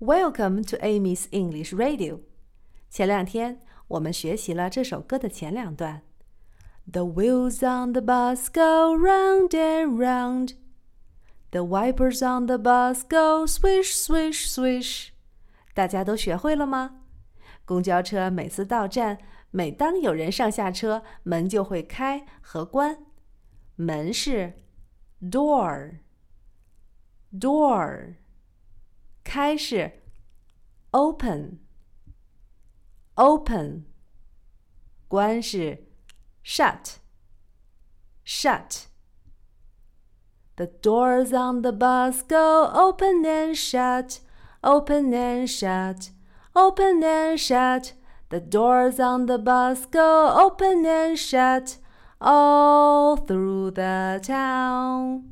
Welcome to Amy's English Radio。前两天我们学习了这首歌的前两段。The wheels on the bus go round and round. The wipers on the bus go swish, swish, swish. 大家都学会了吗？公交车每次到站，每当有人上下车，门就会开和关。门是 door，door。 开是 open open，关是 shut shut。The doors on the bus go open and shut, open and shut, open and shut. The doors on the bus go open and shut all through the town.